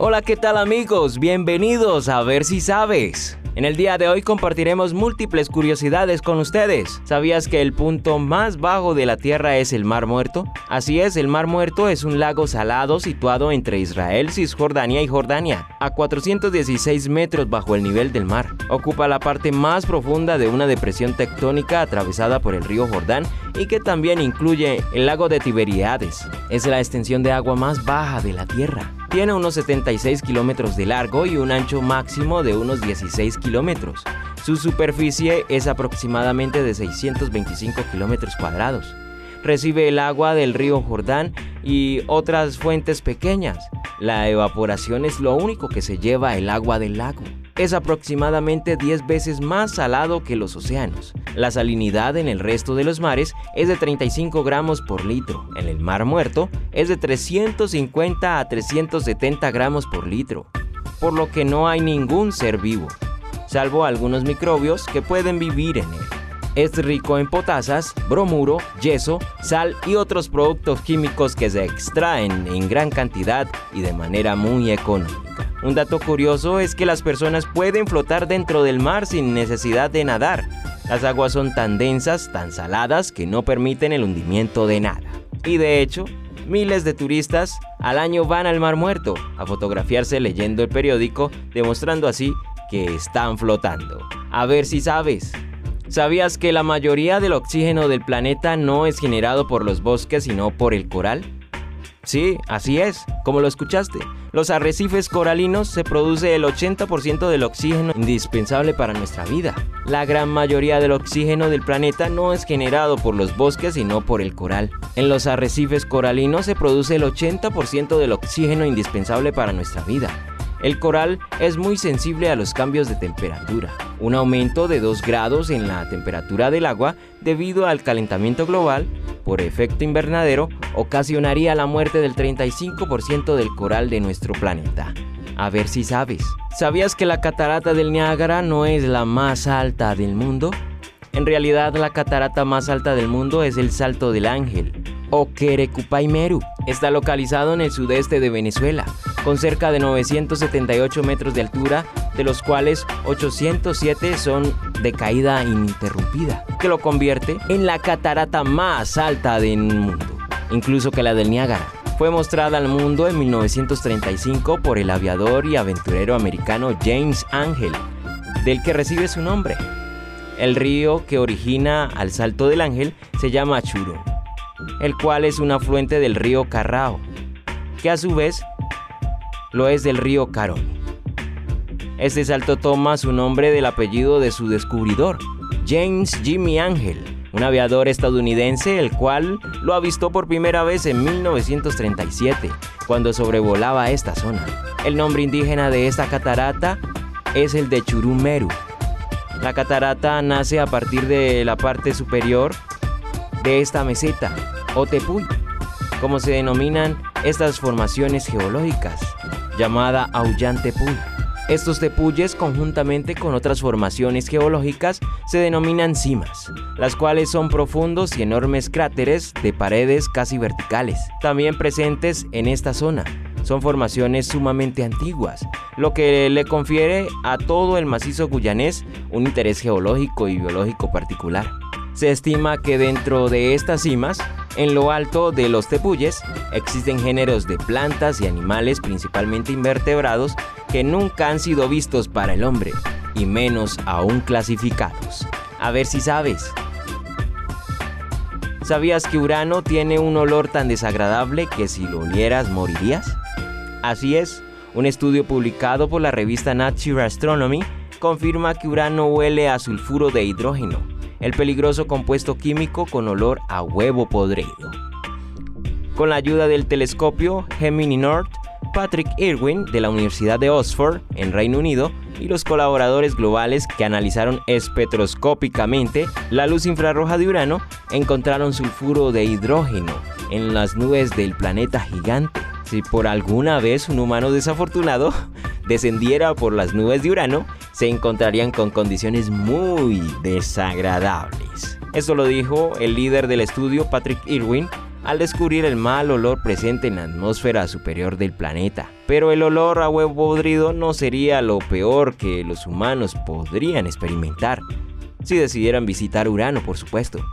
Hola, ¿qué tal amigos? Bienvenidos a ver si sabes. En el día de hoy compartiremos múltiples curiosidades con ustedes. ¿Sabías que el punto más bajo de la Tierra es el Mar Muerto? Así es, el Mar Muerto es un lago salado situado entre Israel, Cisjordania y Jordania, a 416 metros bajo el nivel del mar. Ocupa la parte más profunda de una depresión tectónica atravesada por el río Jordán y que también incluye el lago de Tiberíades. Es la extensión de agua más baja de la Tierra. Tiene unos 76 kilómetros de largo y un ancho máximo de unos 16 kilómetros. Su superficie es aproximadamente de 625 kilómetros cuadrados. Recibe el agua del río Jordán y otras fuentes pequeñas. La evaporación es lo único que se lleva el agua del lago es aproximadamente 10 veces más salado que los océanos. La salinidad en el resto de los mares es de 35 gramos por litro. En el mar muerto es de 350 a 370 gramos por litro, por lo que no hay ningún ser vivo, salvo algunos microbios que pueden vivir en él. Es rico en potasas, bromuro, yeso, sal y otros productos químicos que se extraen en gran cantidad y de manera muy económica. Un dato curioso es que las personas pueden flotar dentro del mar sin necesidad de nadar. Las aguas son tan densas, tan saladas, que no permiten el hundimiento de nada. Y de hecho, miles de turistas al año van al Mar Muerto a fotografiarse leyendo el periódico, demostrando así que están flotando. A ver si sabes. ¿Sabías que la mayoría del oxígeno del planeta no es generado por los bosques, sino por el coral? Sí, así es, como lo escuchaste. Los arrecifes coralinos se produce el 80% del oxígeno indispensable para nuestra vida. La gran mayoría del oxígeno del planeta no es generado por los bosques sino por el coral. En los arrecifes coralinos se produce el 80% del oxígeno indispensable para nuestra vida. El coral es muy sensible a los cambios de temperatura. Un aumento de 2 grados en la temperatura del agua debido al calentamiento global por efecto invernadero ocasionaría la muerte del 35% del coral de nuestro planeta. A ver si sabes. ¿Sabías que la catarata del Niágara no es la más alta del mundo? En realidad la catarata más alta del mundo es el Salto del Ángel, o Querecupaimeru. Está localizado en el sudeste de Venezuela, con cerca de 978 metros de altura, de los cuales 807 son de caída ininterrumpida, que lo convierte en la catarata más alta del mundo, incluso que la del Niágara. Fue mostrada al mundo en 1935 por el aviador y aventurero americano James Angel, del que recibe su nombre. El río que origina al Salto del Ángel se llama Churo, el cual es un afluente del río Carrao, que a su vez lo es del río Caroni. Este salto toma su nombre del apellido de su descubridor, James Jimmy Angel, un aviador estadounidense el cual lo avistó por primera vez en 1937, cuando sobrevolaba esta zona. El nombre indígena de esta catarata es el de Churumeru, la catarata nace a partir de la parte superior de esta meseta, o tepuy, como se denominan estas formaciones geológicas, llamada Tepuy. Estos tepuyes, conjuntamente con otras formaciones geológicas, se denominan cimas, las cuales son profundos y enormes cráteres de paredes casi verticales, también presentes en esta zona, son formaciones sumamente antiguas, lo que le confiere a todo el macizo guyanés un interés geológico y biológico particular. Se estima que dentro de estas cimas, en lo alto de los tepuyes, existen géneros de plantas y animales, principalmente invertebrados, que nunca han sido vistos para el hombre, y menos aún clasificados. A ver si sabes. ¿Sabías que Urano tiene un olor tan desagradable que si lo olieras morirías? Así es, un estudio publicado por la revista Nature Astronomy confirma que Urano huele a sulfuro de hidrógeno, el peligroso compuesto químico con olor a huevo podrido. Con la ayuda del telescopio Gemini North, Patrick Irwin de la Universidad de Oxford, en Reino Unido, y los colaboradores globales que analizaron espectroscópicamente la luz infrarroja de Urano encontraron sulfuro de hidrógeno en las nubes del planeta gigante. Si por alguna vez un humano desafortunado descendiera por las nubes de Urano, se encontrarían con condiciones muy desagradables. Eso lo dijo el líder del estudio, Patrick Irwin, al descubrir el mal olor presente en la atmósfera superior del planeta. Pero el olor a huevo podrido no sería lo peor que los humanos podrían experimentar, si decidieran visitar Urano, por supuesto.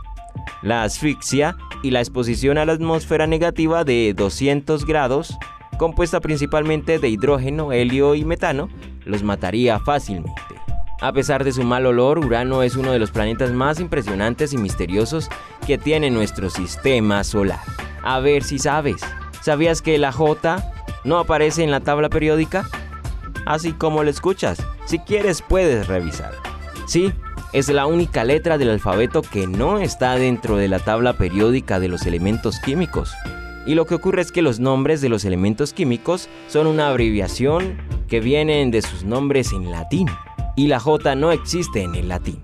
La asfixia y la exposición a la atmósfera negativa de 200 grados, compuesta principalmente de hidrógeno, helio y metano, los mataría fácilmente. A pesar de su mal olor, Urano es uno de los planetas más impresionantes y misteriosos que tiene nuestro sistema solar. A ver si sabes, ¿sabías que la J no aparece en la tabla periódica? Así como lo escuchas, si quieres puedes revisar. Sí, es la única letra del alfabeto que no está dentro de la tabla periódica de los elementos químicos. Y lo que ocurre es que los nombres de los elementos químicos son una abreviación que vienen de sus nombres en latín y la J no existe en el latín.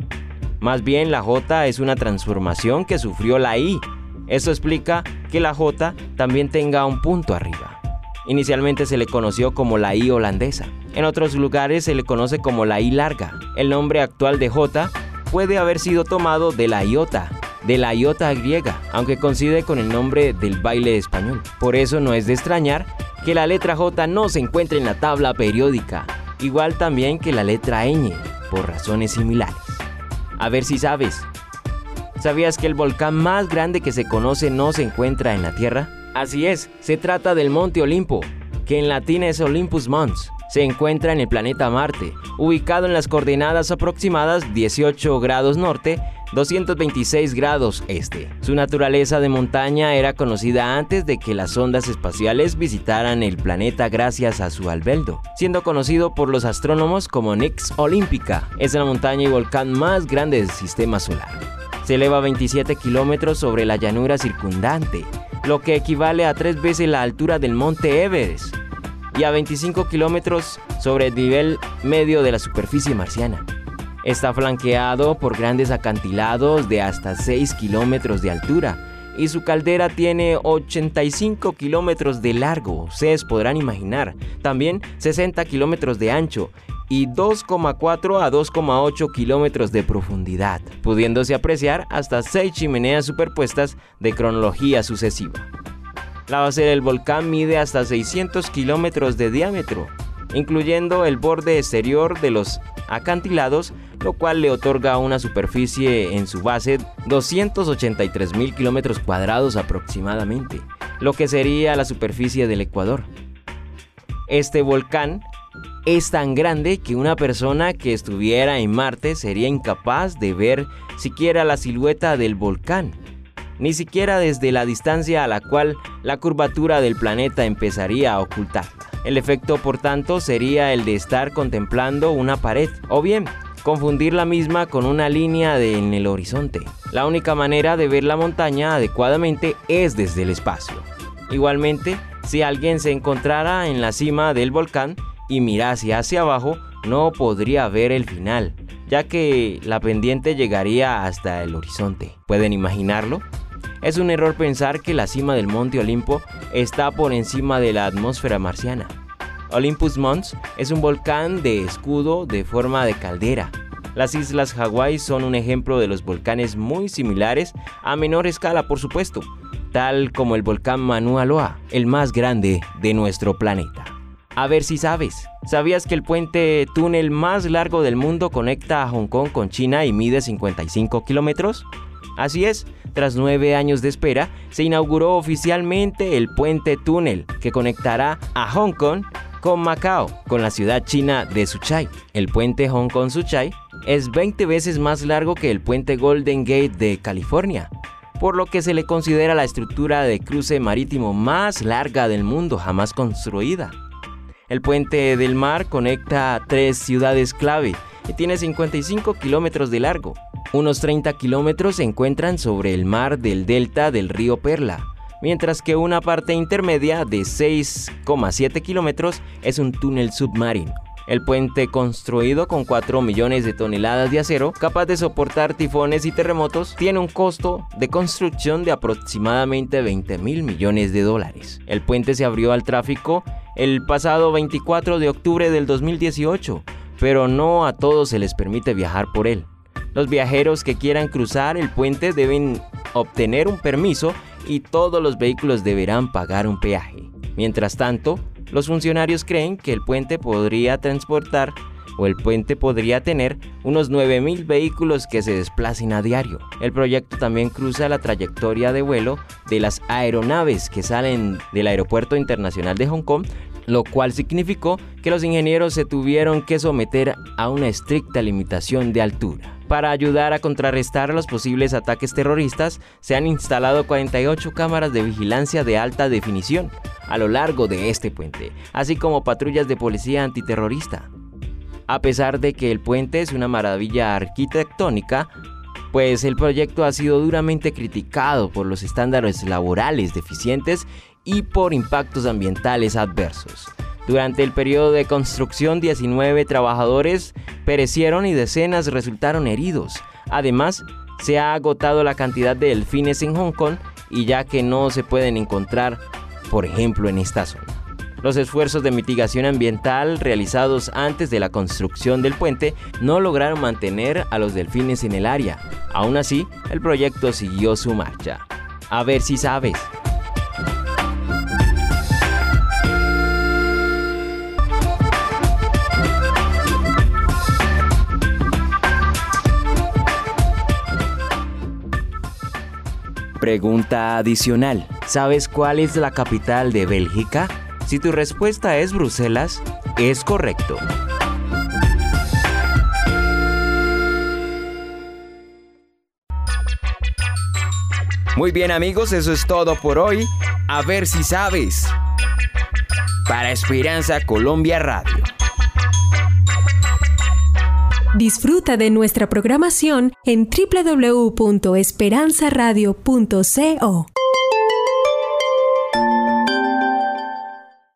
Más bien la J es una transformación que sufrió la I. Eso explica que la J también tenga un punto arriba. Inicialmente se le conoció como la I holandesa. En otros lugares se le conoce como la I larga. El nombre actual de J puede haber sido tomado de la iota, de la iota griega, aunque coincide con el nombre del baile español. Por eso no es de extrañar que la letra J no se encuentre en la tabla periódica igual también que la letra ñ, por razones similares. A ver si sabes. ¿Sabías que el volcán más grande que se conoce no se encuentra en la Tierra? Así es, se trata del Monte Olimpo, que en latín es Olympus Mons. Se encuentra en el planeta Marte, ubicado en las coordenadas aproximadas 18 grados norte 226 grados este. Su naturaleza de montaña era conocida antes de que las ondas espaciales visitaran el planeta gracias a su albeldo, siendo conocido por los astrónomos como Nix Olímpica. Es la montaña y volcán más grande del sistema solar. Se eleva 27 kilómetros sobre la llanura circundante, lo que equivale a tres veces la altura del monte Everest y a 25 kilómetros sobre el nivel medio de la superficie marciana. Está flanqueado por grandes acantilados de hasta 6 kilómetros de altura y su caldera tiene 85 kilómetros de largo, ustedes podrán imaginar, también 60 kilómetros de ancho y 2,4 a 2,8 kilómetros de profundidad, pudiéndose apreciar hasta 6 chimeneas superpuestas de cronología sucesiva. La base del volcán mide hasta 600 kilómetros de diámetro, incluyendo el borde exterior de los acantilados lo cual le otorga una superficie en su base 283 mil kilómetros cuadrados aproximadamente, lo que sería la superficie del Ecuador. Este volcán es tan grande que una persona que estuviera en Marte sería incapaz de ver siquiera la silueta del volcán, ni siquiera desde la distancia a la cual la curvatura del planeta empezaría a ocultarla. El efecto, por tanto, sería el de estar contemplando una pared, o bien confundir la misma con una línea en el horizonte. La única manera de ver la montaña adecuadamente es desde el espacio. Igualmente, si alguien se encontrara en la cima del volcán y mirase hacia abajo, no podría ver el final, ya que la pendiente llegaría hasta el horizonte. ¿Pueden imaginarlo? Es un error pensar que la cima del monte Olimpo está por encima de la atmósfera marciana. Olympus Mons es un volcán de escudo de forma de caldera. Las islas Hawái son un ejemplo de los volcanes muy similares, a menor escala por supuesto, tal como el volcán Mauna Loa, el más grande de nuestro planeta. A ver si sabes, ¿sabías que el puente túnel más largo del mundo conecta a Hong Kong con China y mide 55 kilómetros? Así es, tras nueve años de espera, se inauguró oficialmente el puente túnel que conectará a Hong Kong con Macao, con la ciudad china de Suchai. El puente Hong Kong-Suchai es 20 veces más largo que el puente Golden Gate de California, por lo que se le considera la estructura de cruce marítimo más larga del mundo jamás construida. El puente del mar conecta tres ciudades clave y tiene 55 kilómetros de largo. Unos 30 kilómetros se encuentran sobre el mar del delta del río Perla, mientras que una parte intermedia de 6,7 kilómetros es un túnel submarino. El puente construido con 4 millones de toneladas de acero, capaz de soportar tifones y terremotos, tiene un costo de construcción de aproximadamente 20 mil millones de dólares. El puente se abrió al tráfico el pasado 24 de octubre del 2018, pero no a todos se les permite viajar por él. Los viajeros que quieran cruzar el puente deben obtener un permiso y todos los vehículos deberán pagar un peaje. Mientras tanto, los funcionarios creen que el puente podría transportar o el puente podría tener unos 9.000 vehículos que se desplacen a diario. El proyecto también cruza la trayectoria de vuelo de las aeronaves que salen del Aeropuerto Internacional de Hong Kong, lo cual significó que los ingenieros se tuvieron que someter a una estricta limitación de altura. Para ayudar a contrarrestar los posibles ataques terroristas, se han instalado 48 cámaras de vigilancia de alta definición a lo largo de este puente, así como patrullas de policía antiterrorista. A pesar de que el puente es una maravilla arquitectónica, pues el proyecto ha sido duramente criticado por los estándares laborales deficientes y por impactos ambientales adversos. Durante el periodo de construcción, 19 trabajadores perecieron y decenas resultaron heridos. Además, se ha agotado la cantidad de delfines en Hong Kong y ya que no se pueden encontrar por ejemplo en esta zona. Los esfuerzos de mitigación ambiental realizados antes de la construcción del puente no lograron mantener a los delfines en el área. Aún así, el proyecto siguió su marcha. A ver si sabes. Pregunta adicional. ¿Sabes cuál es la capital de Bélgica? Si tu respuesta es Bruselas, es correcto. Muy bien amigos, eso es todo por hoy. A ver si sabes. Para Esperanza Colombia Radio. Disfruta de nuestra programación en www.esperanzaradio.co.